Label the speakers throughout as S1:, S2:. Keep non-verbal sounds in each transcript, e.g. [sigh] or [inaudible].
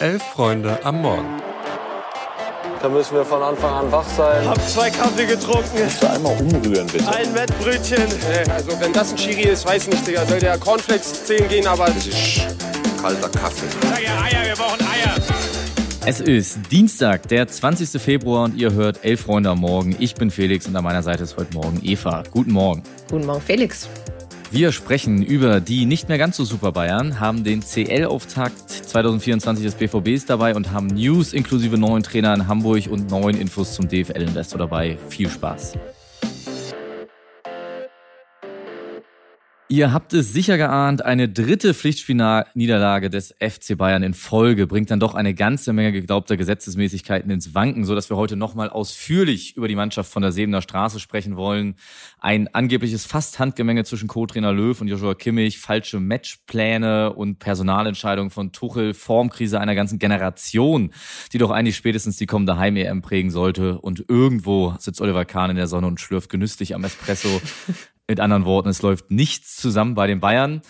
S1: Elf Freunde am Morgen.
S2: Da müssen wir von Anfang an wach sein.
S3: Hab zwei Kaffee getrunken.
S4: Musst du einmal umrühren, bitte.
S3: Ein Wettbrötchen.
S5: Also wenn das ein Schiri ist, weiß nicht, Digga. Soll der Cornflakes 10 gehen, aber...
S4: Das ist kalter Kaffee.
S3: Sag ja Eier, wir brauchen Eier.
S6: Es ist Dienstag, der 20. Februar und ihr hört Elf Freunde am Morgen. Ich bin Felix und an meiner Seite ist heute Morgen Eva. Guten Morgen.
S7: Guten Morgen, Felix.
S6: Wir sprechen über die nicht mehr ganz so super Bayern, haben den CL-Auftakt 2024 des BVBs dabei und haben News inklusive neuen Trainer in Hamburg und neuen Infos zum DFL-Investor dabei. Viel Spaß. Ihr habt es sicher geahnt, eine dritte Pflichtspielniederlage des FC Bayern in Folge bringt dann doch eine ganze Menge geglaubter Gesetzesmäßigkeiten ins Wanken, so dass wir heute nochmal ausführlich über die Mannschaft von der Sebener Straße sprechen wollen. Ein angebliches Fast-Handgemenge zwischen Co-Trainer Löw und Joshua Kimmich, falsche Matchpläne und Personalentscheidungen von Tuchel, Formkrise einer ganzen Generation, die doch eigentlich spätestens die kommende Heim-EM prägen sollte. Und irgendwo sitzt Oliver Kahn in der Sonne und schlürft genüsslich am Espresso. Mit anderen Worten, es läuft nichts zusammen bei den Bayern.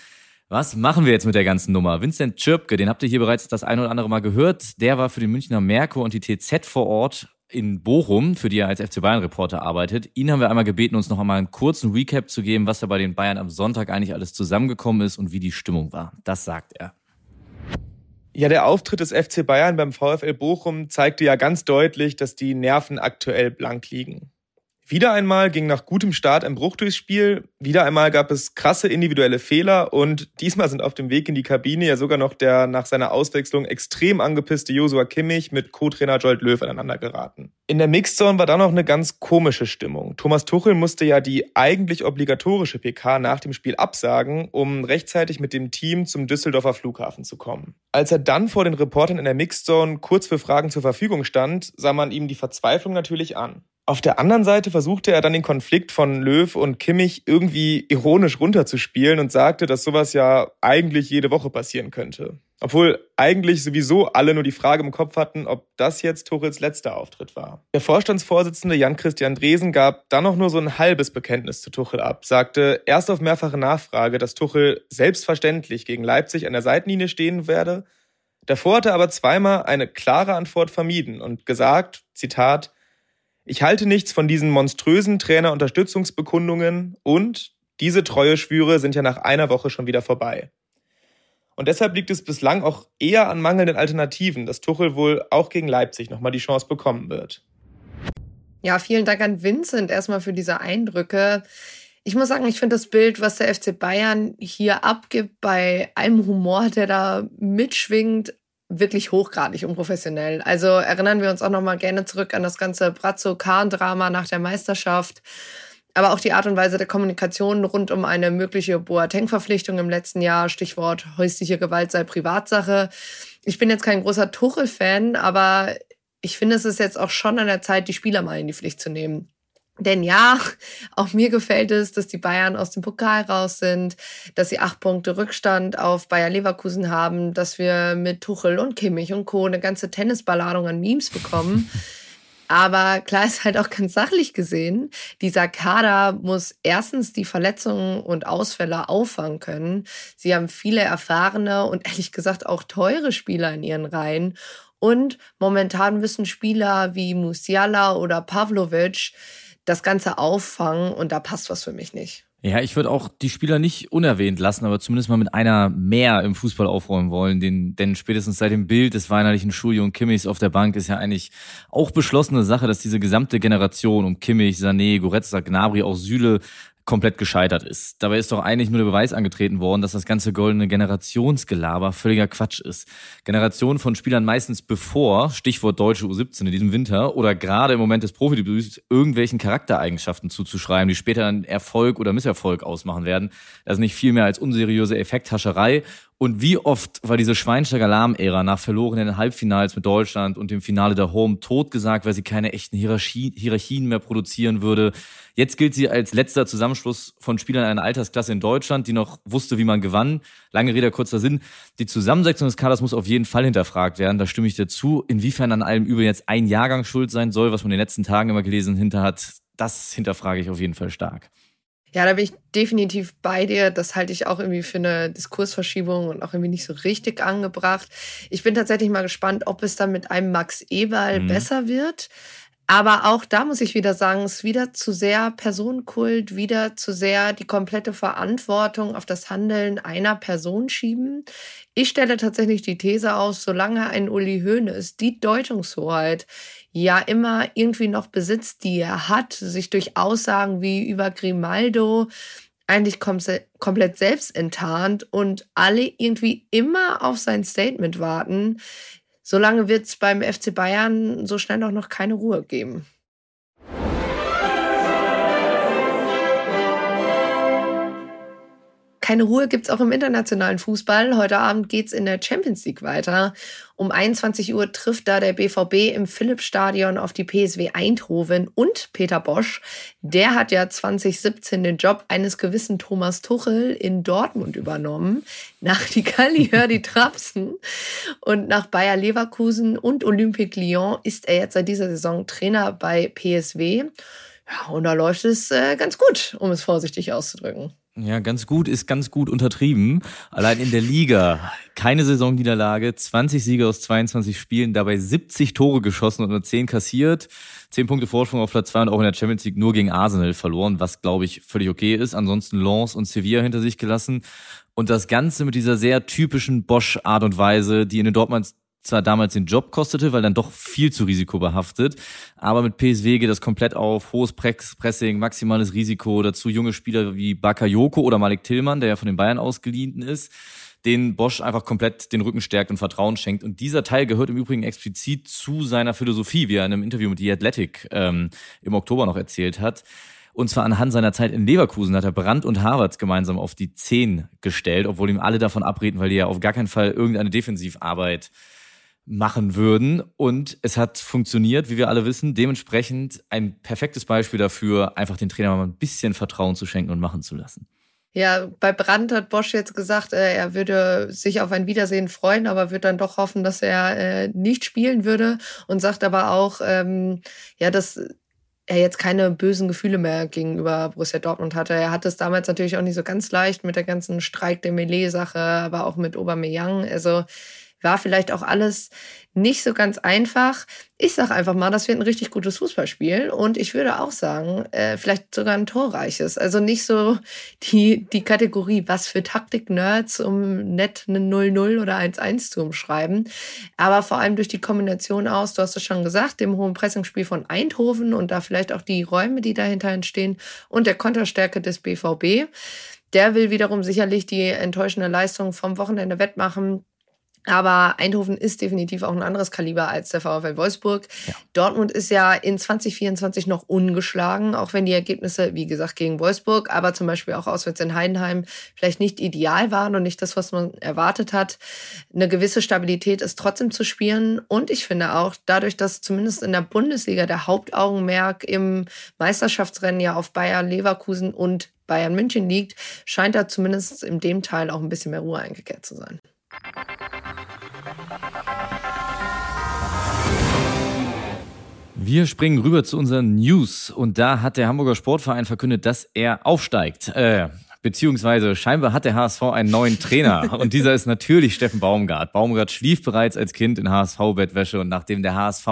S6: Was machen wir jetzt mit der ganzen Nummer? Vincent Czirpke, den habt ihr hier bereits das ein oder andere Mal gehört. Der war für den Münchner Merkur und die TZ vor Ort in Bochum, für die er als FC Bayern Reporter arbeitet. Ihn haben wir einmal gebeten, uns noch einmal einen kurzen Recap zu geben, was da bei den Bayern am Sonntag eigentlich alles zusammengekommen ist und wie die Stimmung war. Das sagt er.
S8: Ja, der Auftritt des FC Bayern beim VfL Bochum zeigte ja ganz deutlich, dass die Nerven aktuell blank liegen. Wieder einmal ging nach gutem Start ein Bruch durchs Spiel. Wieder einmal gab es krasse individuelle Fehler und diesmal sind auf dem Weg in die Kabine ja sogar noch der nach seiner Auswechslung extrem angepisste Josua Kimmich mit Co-Trainer Jolt Löw aneinander geraten. In der Mixzone war da noch eine ganz komische Stimmung. Thomas Tuchel musste ja die eigentlich obligatorische PK nach dem Spiel absagen, um rechtzeitig mit dem Team zum Düsseldorfer Flughafen zu kommen. Als er dann vor den Reportern in der Mixzone kurz für Fragen zur Verfügung stand, sah man ihm die Verzweiflung natürlich an. Auf der anderen Seite versuchte er dann den Konflikt von Löw und Kimmich irgendwie ironisch runterzuspielen und sagte, dass sowas ja eigentlich jede Woche passieren könnte. Obwohl eigentlich sowieso alle nur die Frage im Kopf hatten, ob das jetzt Tuchels letzter Auftritt war. Der Vorstandsvorsitzende Jan-Christian Dresen gab dann noch nur so ein halbes Bekenntnis zu Tuchel ab, sagte erst auf mehrfache Nachfrage, dass Tuchel selbstverständlich gegen Leipzig an der Seitenlinie stehen werde. Davor hatte er aber zweimal eine klare Antwort vermieden und gesagt, Zitat, ich halte nichts von diesen monströsen Trainerunterstützungsbekundungen und diese Treueschwüre sind ja nach einer Woche schon wieder vorbei. Und deshalb liegt es bislang auch eher an mangelnden Alternativen, dass Tuchel wohl auch gegen Leipzig nochmal die Chance bekommen wird.
S7: Ja, vielen Dank an Vincent erstmal für diese Eindrücke. Ich muss sagen, ich finde das Bild, was der FC Bayern hier abgibt, bei allem Humor, der da mitschwingt, wirklich hochgradig unprofessionell. Also erinnern wir uns auch noch mal gerne zurück an das ganze Brazzo-Kahn-Drama nach der Meisterschaft. Aber auch die Art und Weise der Kommunikation rund um eine mögliche Boateng-Verpflichtung im letzten Jahr, Stichwort häusliche Gewalt sei Privatsache. Ich bin jetzt kein großer Tuchel-Fan, aber ich finde, es ist jetzt auch schon an der Zeit, die Spieler mal in die Pflicht zu nehmen. Denn ja, [laughs] auch mir gefällt es, dass die Bayern aus dem Pokal raus sind, dass sie acht Punkte Rückstand auf Bayer Leverkusen haben, dass wir mit Tuchel und Kimmich und Co. eine ganze Tennisballadung an Memes bekommen. [laughs] Aber klar ist halt auch ganz sachlich gesehen, dieser Kader muss erstens die Verletzungen und Ausfälle auffangen können. Sie haben viele erfahrene und ehrlich gesagt auch teure Spieler in ihren Reihen. Und momentan müssen Spieler wie Musiala oder Pavlovic das Ganze auffangen und da passt was für mich nicht.
S6: Ja, ich würde auch die Spieler nicht unerwähnt lassen, aber zumindest mal mit einer mehr im Fußball aufräumen wollen. Den, denn spätestens seit dem Bild des weinerlichen Schuljo und Kimmichs auf der Bank ist ja eigentlich auch beschlossene Sache, dass diese gesamte Generation um Kimmich, Sané, Goretzka, Gnabry, auch Süle komplett gescheitert ist. Dabei ist doch eigentlich nur der Beweis angetreten worden, dass das ganze goldene Generationsgelaber völliger Quatsch ist. Generationen von Spielern meistens bevor, Stichwort deutsche U17 in diesem Winter, oder gerade im Moment des Profidebüts irgendwelchen Charaktereigenschaften zuzuschreiben, die später dann Erfolg oder Misserfolg ausmachen werden. Das ist nicht viel mehr als unseriöse Effekthascherei und wie oft war diese Schweinsteiger Lahm-Ära nach verlorenen Halbfinals mit Deutschland und dem Finale der Home totgesagt, weil sie keine echten Hierarchie, Hierarchien mehr produzieren würde. Jetzt gilt sie als letzter Zusammenschluss von Spielern einer Altersklasse in Deutschland, die noch wusste, wie man gewann. Lange Rede, kurzer Sinn. Die Zusammensetzung des Kaders muss auf jeden Fall hinterfragt werden. Da stimme ich dir zu. Inwiefern an allem über jetzt ein Jahrgang schuld sein soll, was man in den letzten Tagen immer gelesen hinter hat, das hinterfrage ich auf jeden Fall stark.
S7: Ja, da bin ich definitiv bei dir. Das halte ich auch irgendwie für eine Diskursverschiebung und auch irgendwie nicht so richtig angebracht. Ich bin tatsächlich mal gespannt, ob es dann mit einem Max Eberl mhm. besser wird. Aber auch da muss ich wieder sagen, es ist wieder zu sehr Personenkult, wieder zu sehr die komplette Verantwortung auf das Handeln einer Person schieben. Ich stelle tatsächlich die These aus, solange ein Uli Hoeneß die Deutungshoheit ja immer irgendwie noch besitzt, die er hat, sich durch Aussagen wie über Grimaldo eigentlich komplett selbst enttarnt und alle irgendwie immer auf sein Statement warten, solange wird es beim FC Bayern so schnell auch noch keine Ruhe geben. Keine Ruhe gibt's auch im internationalen Fußball. Heute Abend geht's in der Champions League weiter. Um 21 Uhr trifft da der BVB im Philippsstadion auf die PSW Eindhoven und Peter Bosch. Der hat ja 2017 den Job eines gewissen Thomas Tuchel in Dortmund übernommen. Nach die Galli die Trapsen und nach Bayer Leverkusen und Olympique Lyon ist er jetzt seit dieser Saison Trainer bei PSW. Ja, und da läuft es äh, ganz gut, um es vorsichtig auszudrücken.
S6: Ja, ganz gut ist ganz gut untertrieben. Allein in der Liga keine Saisonniederlage, 20 Siege aus 22 Spielen, dabei 70 Tore geschossen und nur 10 kassiert. 10 Punkte Vorsprung auf Platz 2 und auch in der Champions League nur gegen Arsenal verloren, was glaube ich völlig okay ist. Ansonsten Lens und Sevilla hinter sich gelassen. Und das Ganze mit dieser sehr typischen Bosch-Art und Weise, die in den Dortmunds zwar damals den Job kostete, weil dann doch viel zu risikobehaftet, aber mit PSW geht das komplett auf hohes Pressing, maximales Risiko, dazu junge Spieler wie Bakayoko oder Malik Tillmann, der ja von den Bayern ausgeliehen ist, den Bosch einfach komplett den Rücken stärkt und Vertrauen schenkt. Und dieser Teil gehört im Übrigen explizit zu seiner Philosophie, wie er in einem Interview mit The Athletic ähm, im Oktober noch erzählt hat. Und zwar anhand seiner Zeit in Leverkusen hat er Brandt und Harvards gemeinsam auf die 10 gestellt, obwohl ihm alle davon abreden, weil die ja auf gar keinen Fall irgendeine Defensivarbeit machen würden. Und es hat funktioniert, wie wir alle wissen. Dementsprechend ein perfektes Beispiel dafür, einfach den Trainer mal ein bisschen Vertrauen zu schenken und machen zu lassen.
S7: Ja, bei Brandt hat Bosch jetzt gesagt, äh, er würde sich auf ein Wiedersehen freuen, aber wird dann doch hoffen, dass er äh, nicht spielen würde und sagt aber auch, ähm, ja, dass er jetzt keine bösen Gefühle mehr gegenüber Borussia Dortmund hatte. Er hatte es damals natürlich auch nicht so ganz leicht mit der ganzen Streik der Melee-Sache, aber auch mit Aubameyang. Also war vielleicht auch alles nicht so ganz einfach. Ich sage einfach mal, das wird ein richtig gutes Fußballspiel und ich würde auch sagen, äh, vielleicht sogar ein torreiches. Also nicht so die, die Kategorie, was für Taktik-Nerds, um nett eine 0-0 oder 1-1 zu umschreiben. Aber vor allem durch die Kombination aus, du hast es schon gesagt, dem hohen Pressingspiel von Eindhoven und da vielleicht auch die Räume, die dahinter entstehen und der Konterstärke des BVB. Der will wiederum sicherlich die enttäuschende Leistung vom Wochenende wettmachen. Aber Eindhoven ist definitiv auch ein anderes Kaliber als der VfL Wolfsburg. Ja. Dortmund ist ja in 2024 noch ungeschlagen, auch wenn die Ergebnisse, wie gesagt, gegen Wolfsburg, aber zum Beispiel auch auswärts in Heidenheim vielleicht nicht ideal waren und nicht das, was man erwartet hat. Eine gewisse Stabilität ist trotzdem zu spüren. Und ich finde auch, dadurch, dass zumindest in der Bundesliga der Hauptaugenmerk im Meisterschaftsrennen ja auf Bayern, Leverkusen und Bayern München liegt, scheint da zumindest in dem Teil auch ein bisschen mehr Ruhe eingekehrt zu sein.
S6: Wir springen rüber zu unseren News und da hat der Hamburger Sportverein verkündet, dass er aufsteigt. Äh, Beziehungsweise scheinbar hat der HSV einen neuen Trainer [laughs] und dieser ist natürlich Steffen Baumgart. Baumgart schlief bereits als Kind in HSV-Bettwäsche und nachdem der HSV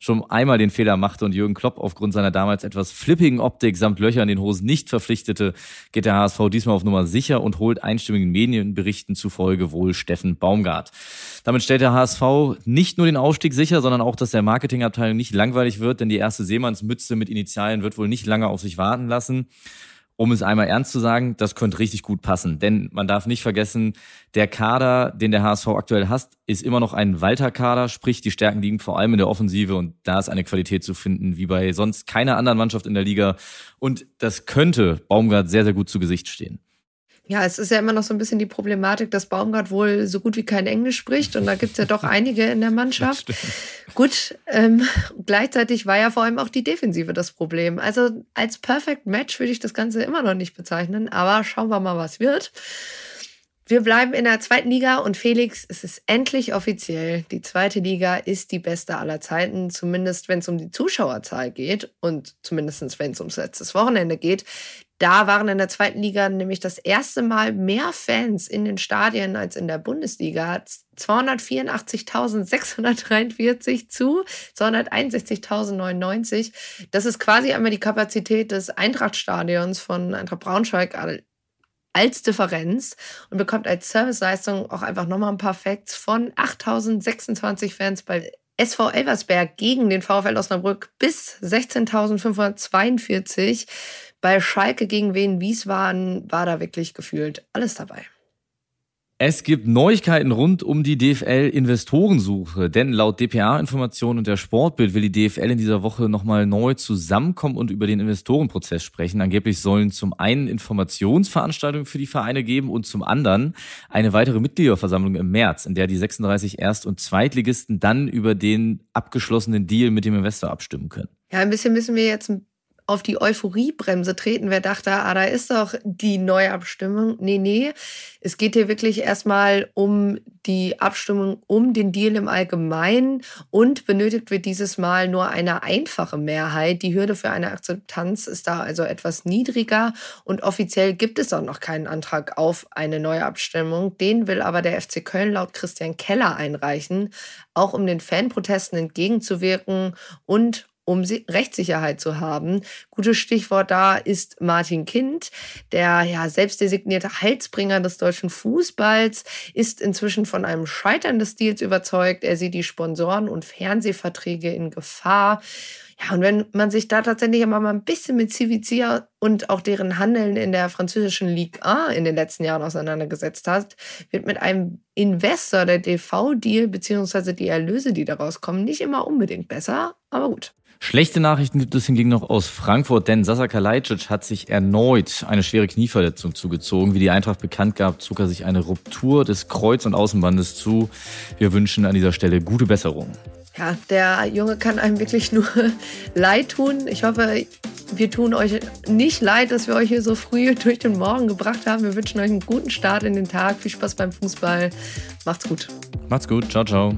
S6: schon einmal den Fehler machte und Jürgen Klopp aufgrund seiner damals etwas flippigen Optik samt Löcher in den Hosen nicht verpflichtete, geht der HSV diesmal auf Nummer sicher und holt einstimmigen Medienberichten zufolge wohl Steffen Baumgart. Damit stellt der HSV nicht nur den Aufstieg sicher, sondern auch, dass der Marketingabteilung nicht langweilig wird, denn die erste Seemannsmütze mit Initialen wird wohl nicht lange auf sich warten lassen um es einmal ernst zu sagen, das könnte richtig gut passen. Denn man darf nicht vergessen, der Kader, den der HSV aktuell hat, ist immer noch ein Walter-Kader, sprich die Stärken liegen vor allem in der Offensive und da ist eine Qualität zu finden, wie bei sonst keiner anderen Mannschaft in der Liga. Und das könnte Baumgart sehr, sehr gut zu Gesicht stehen.
S7: Ja, es ist ja immer noch so ein bisschen die Problematik, dass Baumgart wohl so gut wie kein Englisch spricht und da gibt's ja doch [laughs] einige in der Mannschaft. Gut, ähm, gleichzeitig war ja vor allem auch die Defensive das Problem. Also als Perfect Match würde ich das Ganze immer noch nicht bezeichnen, aber schauen wir mal, was wird. Wir bleiben in der zweiten Liga und Felix, es ist endlich offiziell. Die zweite Liga ist die beste aller Zeiten, zumindest wenn es um die Zuschauerzahl geht und zumindest wenn es ums letztes Wochenende geht. Da waren in der zweiten Liga nämlich das erste Mal mehr Fans in den Stadien als in der Bundesliga. 284.643 zu 261.099. Das ist quasi einmal die Kapazität des Eintrachtstadions von Eintracht Braunschweig als Differenz und bekommt als Serviceleistung auch einfach nochmal ein paar Facts von 8.026 Fans bei SV Elversberg gegen den VfL Osnabrück bis 16.542 bei Schalke gegen Wien Wiesbaden war da wirklich gefühlt alles dabei.
S6: Es gibt Neuigkeiten rund um die DFL-Investorensuche, denn laut DPA-Informationen und der Sportbild will die DFL in dieser Woche nochmal neu zusammenkommen und über den Investorenprozess sprechen. Angeblich sollen zum einen Informationsveranstaltungen für die Vereine geben und zum anderen eine weitere Mitgliederversammlung im März, in der die 36 Erst- und Zweitligisten dann über den abgeschlossenen Deal mit dem Investor abstimmen können.
S7: Ja, ein bisschen müssen wir jetzt auf die Euphoriebremse treten. Wer dachte, ah, da ist doch die Neuabstimmung. Nee, nee. Es geht hier wirklich erstmal um die Abstimmung um den Deal im Allgemeinen und benötigt wird dieses Mal nur eine einfache Mehrheit. Die Hürde für eine Akzeptanz ist da also etwas niedriger und offiziell gibt es auch noch keinen Antrag auf eine Neuabstimmung. Den will aber der FC Köln laut Christian Keller einreichen, auch um den Fanprotesten entgegenzuwirken und um Rechtssicherheit zu haben. Gutes Stichwort da ist Martin Kind, der ja selbstdesignierte Heilsbringer des deutschen Fußballs, ist inzwischen von einem Scheitern des Deals überzeugt. Er sieht die Sponsoren und Fernsehverträge in Gefahr. Ja, und wenn man sich da tatsächlich immer mal ein bisschen mit CVC und auch deren Handeln in der französischen Ligue 1 in den letzten Jahren auseinandergesetzt hat, wird mit einem Investor der DV-Deal beziehungsweise die Erlöse, die daraus kommen, nicht immer unbedingt besser, aber gut.
S6: Schlechte Nachrichten gibt es hingegen noch aus Frankfurt, denn Sasa Kalajdzic hat sich erneut eine schwere Knieverletzung zugezogen. Wie die Eintracht bekannt gab, zog er sich eine Ruptur des Kreuz- und Außenbandes zu. Wir wünschen an dieser Stelle gute Besserung.
S7: Ja, der Junge kann einem wirklich nur [laughs] leid tun. Ich hoffe, wir tun euch nicht leid, dass wir euch hier so früh [laughs] durch den Morgen gebracht haben. Wir wünschen euch einen guten Start in den Tag. Viel Spaß beim Fußball. Macht's gut.
S6: Macht's gut. Ciao, ciao.